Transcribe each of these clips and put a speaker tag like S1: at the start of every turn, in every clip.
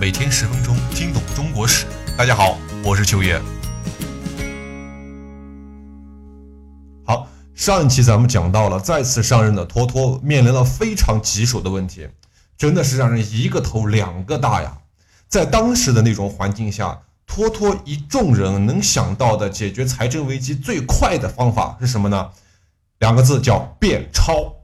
S1: 每天十分钟，听懂中国史。大家好，我是秋叶。好，上一期咱们讲到了，再次上任的托托面临了非常棘手的问题，真的是让人一个头两个大呀。在当时的那种环境下，托托一众人能想到的解决财政危机最快的方法是什么呢？两个字叫变钞。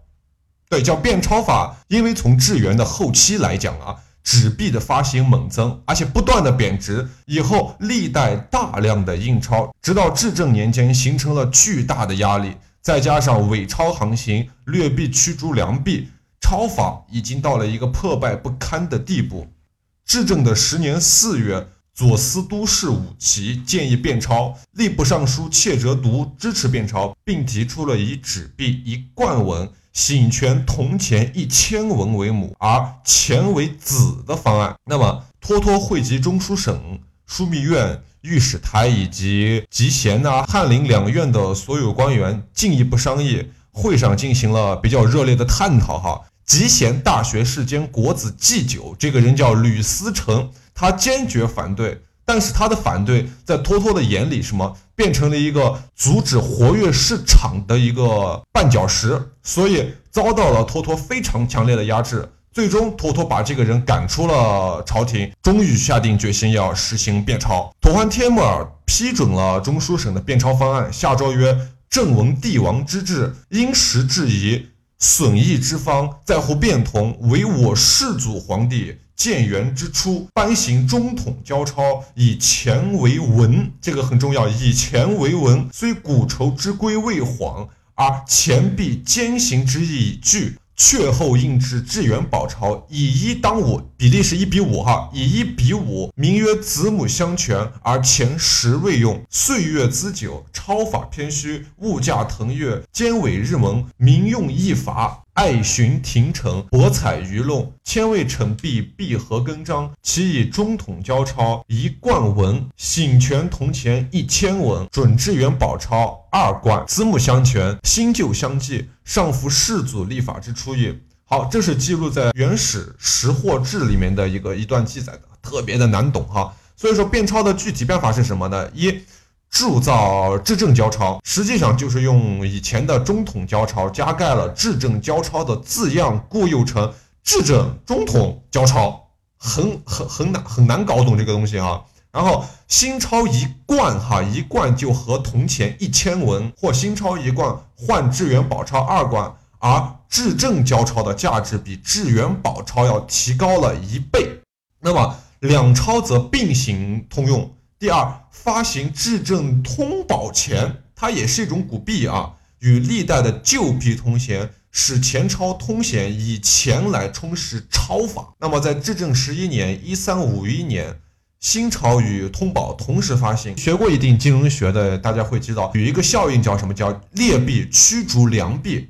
S1: 对，叫变钞法，因为从智元的后期来讲啊，纸币的发行猛增，而且不断的贬值，以后历代大量的印钞，直到至正年间形成了巨大的压力，再加上伪钞横行，劣币驱逐良币，钞法已经到了一个破败不堪的地步。至正的十年四月。左司都事武琦建议变钞，吏部尚书切哲独支持变钞，并提出了以纸币一贯文、醒权铜钱一千文为母，而钱为子的方案。那么，托托汇集中书省、枢密院、御史台以及集贤呐、翰林两院的所有官员，进一步商议。会上进行了比较热烈的探讨。哈，集贤大学士兼国子祭酒，这个人叫吕思成。他坚决反对，但是他的反对在托托的眼里，什么变成了一个阻止活跃市场的一个绊脚石，所以遭到了托托非常强烈的压制。最终，托托把这个人赶出了朝廷，终于下定决心要实行变钞。妥欢帖木儿批准了中书省的变钞方案，下诏曰：“正闻帝王之治，因时制宜，损益之方，在乎变通，唯我世祖皇帝。”建元之初，颁行中统交钞，以钱为文，这个很重要。以钱为文，虽古筹之规未缓，而钱币兼行之意已具。却后印制至元宝钞，以一当五，比例是一比五哈，以一比五，名曰子母相权，而前十未用。岁月资久，钞法偏虚，物价腾跃，兼委日蒙，民用易乏。爱寻廷臣，博采鱼弄，千位臣币币合更章。其以中统交钞一贯文，醒权铜钱一千文，准至元宝钞二贯，子母相权，新旧相继，上符世祖立法之初也。好，这是记录在《原始识货志》里面的一个一段记载的，特别的难懂哈。所以说变钞的具体办法是什么呢？一铸造制证交钞，实际上就是用以前的中统交钞加盖了制证交钞的字样，故又成制证中统交钞，很很很难很难搞懂这个东西啊。然后新钞一贯哈，一贯就和铜钱一千文或新钞一贯换至元宝钞二贯，而制正交钞的价值比至元宝钞要提高了一倍。那么两钞则并行通用。第二，发行制正通宝钱，它也是一种古币啊，与历代的旧币通行，使钱钞通显，以钱来充实钞法。那么在至正十一年（一三五一年），新钞与通宝同时发行。学过一定金融学的，大家会知道有一个效应叫什么？叫劣币驱逐良币。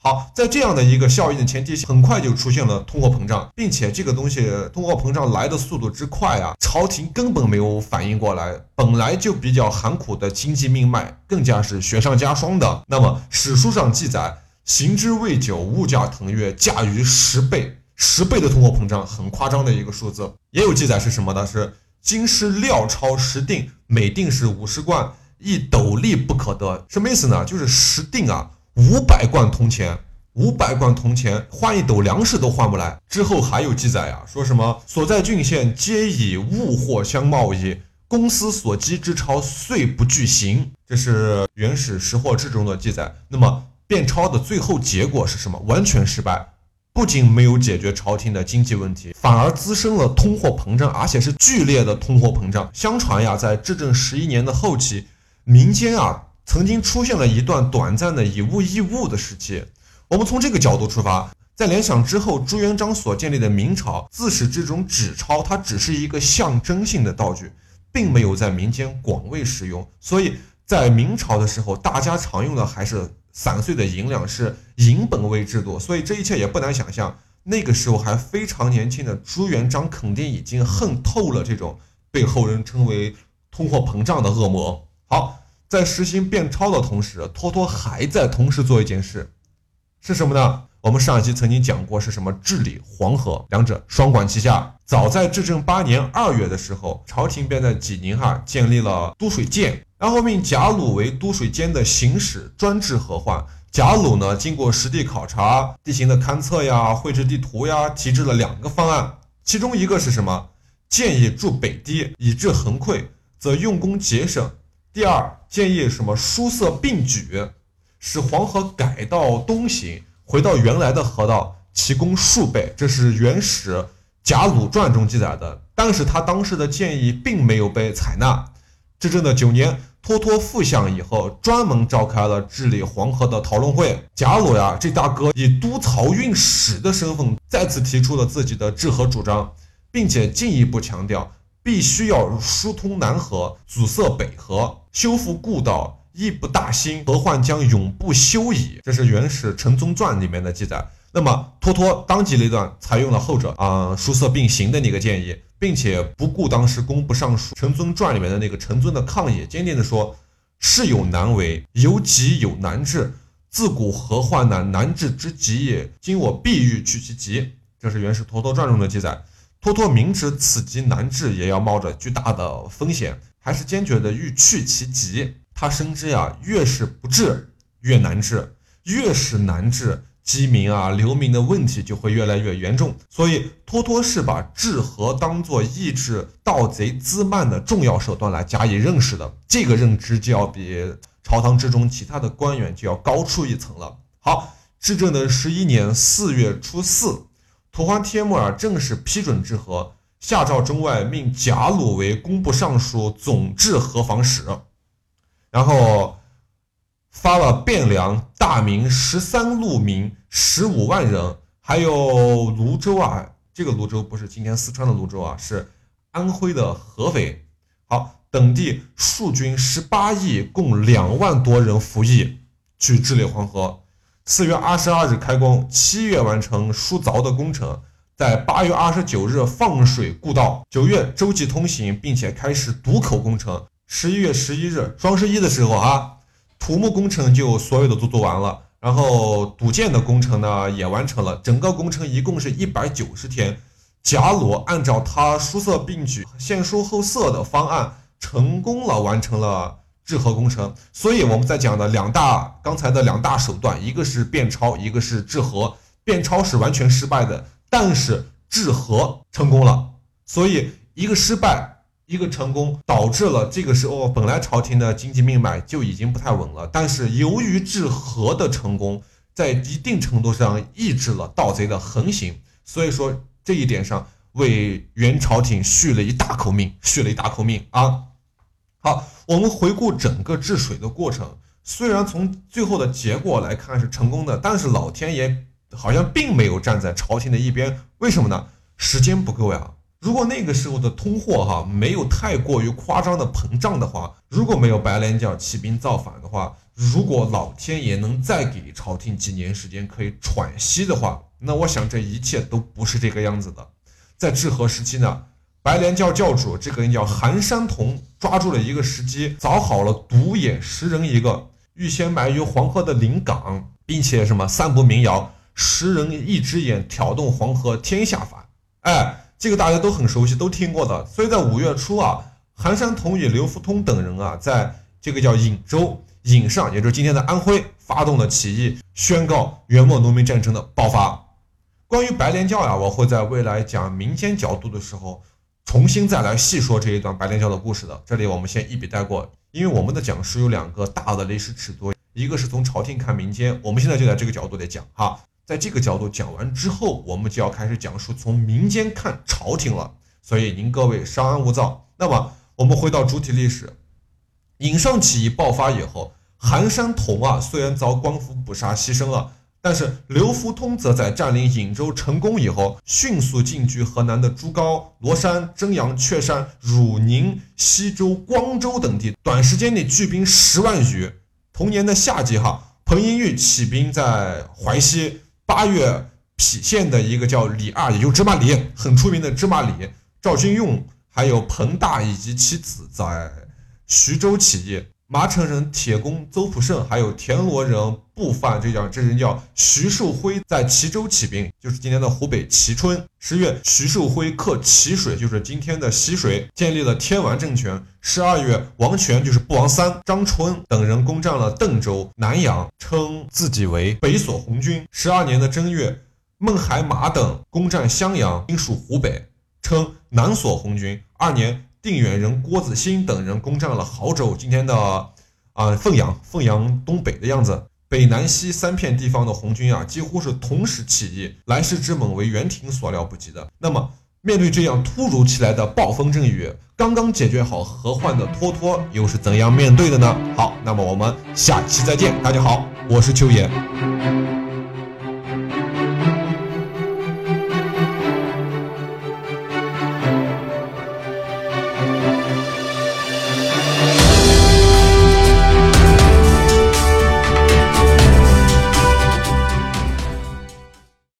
S1: 好，在这样的一个效应的前提下，很快就出现了通货膨胀，并且这个东西通货膨胀来的速度之快啊，朝廷根本没有反应过来。本来就比较寒苦的经济命脉，更加是雪上加霜的。那么史书上记载，行之未久，物价腾跃，价于十倍，十倍的通货膨胀，很夸张的一个数字。也有记载是什么呢？是京师料钞十锭，每锭是五十贯，一斗笠不可得。什么意思呢？就是十锭啊。五百贯铜钱，五百贯铜钱换一斗粮食都换不来。之后还有记载啊，说什么所在郡县皆以物货相贸易，公司所积之钞遂不具行。这是《原始识货志》中的记载。那么变钞的最后结果是什么？完全失败，不仅没有解决朝廷的经济问题，反而滋生了通货膨胀，而且是剧烈的通货膨胀。相传呀，在至正十一年的后期，民间啊。曾经出现了一段短暂的以物易物的时期。我们从这个角度出发，在联想之后，朱元璋所建立的明朝，自始至终纸钞它只是一个象征性的道具，并没有在民间广为使用。所以在明朝的时候，大家常用的还是散碎的银两，是银本位制度。所以这一切也不难想象，那个时候还非常年轻的朱元璋肯定已经恨透了这种被后人称为通货膨胀的恶魔。好。在实行变钞的同时，托托还在同时做一件事，是什么呢？我们上一期曾经讲过是什么治理黄河，两者双管齐下。早在至正八年二月的时候，朝廷便在济宁哈建立了都水监，然后命贾鲁为都水监的行使，专治河患。贾鲁呢，经过实地考察、地形的勘测呀、绘制地图呀，提出了两个方案，其中一个是什么？建议筑北堤，以治横溃，则用工节省。第二，建议什么？疏塞并举，使黄河改道东行。回到原来的河道，其功数倍，这是《原始贾鲁传》中记载的。但是他当时的建议并没有被采纳。至正的九年，脱脱复相以后，专门召开了治理黄河的讨论会。贾鲁呀，这大哥以都漕运使的身份，再次提出了自己的治河主张，并且进一步强调，必须要疏通南河，阻塞北河，修复故道。亦不大兴，何患将永不休矣。这是《原始陈宗传》里面的记载。那么，托托当机立断，采用了后者啊，疏塞并行的那个建议，并且不顾当时工部尚书陈尊传里面的那个陈尊的抗议，坚定地说：“事有难为，有急有难治。自古河患难，难治之极也。今我必欲去其急。”这是《原始托托传》中的记载。托托明知此急难治，也要冒着巨大的风险，还是坚决的欲去其急。他深知呀，越是不治越难治，越是难治，饥民啊、流民的问题就会越来越严重。所以，托托是把治河当做抑制盗贼滋蔓的重要手段来加以认识的。这个认知就要比朝堂之中其他的官员就要高出一层了。好，至正的十一年四月初四，吐蕃帖木儿正式批准治河，下诏中外，命贾鲁为工部尚书、总治河防使。然后发了汴梁、大名十三路民十五万人，还有泸州啊，这个泸州不是今天四川的泸州啊，是安徽的合肥。好，等地戍军十八亿，共两万多人服役，去治理黄河。四月二十二日开工，七月完成疏凿的工程，在八月二十九日放水固道，九月洲际通行，并且开始堵口工程。十一月十一日，双十一的时候啊，土木工程就所有的都做完了，然后堵建的工程呢也完成了。整个工程一共是一百九十天。贾鲁按照他疏色并举、先疏后色的方案，成功了完成了治河工程。所以我们在讲的两大刚才的两大手段，一个是变超，一个是治河。变超是完全失败的，但是治河成功了。所以一个失败。一个成功导致了这个时候本来朝廷的经济命脉就已经不太稳了，但是由于治河的成功，在一定程度上抑制了盗贼的横行，所以说这一点上为元朝廷续了一大口命，续了一大口命啊！好，我们回顾整个治水的过程，虽然从最后的结果来看是成功的，但是老天爷好像并没有站在朝廷的一边，为什么呢？时间不够呀。如果那个时候的通货哈没有太过于夸张的膨胀的话，如果没有白莲教起兵造反的话，如果老天爷能再给朝廷几年时间可以喘息的话，那我想这一切都不是这个样子的。在治河时期呢，白莲教教主这个人叫韩山童，抓住了一个时机，凿好了独眼石人一个，预先埋于黄河的临港，并且什么散布民谣，石人一只眼挑动黄河天下反，哎。这个大家都很熟悉，都听过的。所以在五月初啊，韩山童与刘福通等人啊，在这个叫颍州颍上，也就是今天的安徽，发动了起义，宣告元末农民战争的爆发。关于白莲教呀，我会在未来讲民间角度的时候，重新再来细说这一段白莲教的故事的。这里我们先一笔带过，因为我们的讲述有两个大的历史尺度，一个是从朝廷看民间，我们现在就在这个角度来讲哈。在这个角度讲完之后，我们就要开始讲述从民间看朝廷了。所以您各位稍安勿躁。那么我们回到主体历史，颍上起义爆发以后，韩山童啊虽然遭官府捕杀牺牲了，但是刘福通则在占领颍州成功以后，迅速进军河南的朱高、罗山、真阳、确山、汝宁、西周、光州等地，短时间内聚兵十万余。同年的夏季，哈，彭英玉起兵在淮西。八月，郫县的一个叫李二，也就芝麻李，很出名的芝麻李，赵君用，还有彭大以及其子在徐州起义。麻城人铁公邹普胜，还有田螺人部犯，这叫这人叫徐寿辉，在齐州起兵，就是今天的湖北蕲春。十月，徐寿辉克蕲水，就是今天的习水，建立了天完政权。十二月，王权就是不王三、张春等人攻占了邓州、南阳，称自己为北所红军。十二年的正月，孟海马等攻占襄阳，应属湖北，称南所红军。二年，定远人郭子兴等人攻占了亳州，今天的啊凤阳，凤阳东北的样子。北南西三片地方的红军啊，几乎是同时起义，来势之猛为袁廷所料不及的。那么，面对这样突如其来的暴风阵雨，刚刚解决好河患的托托又是怎样面对的呢？好，那么我们下期再见，大家好，我是秋野。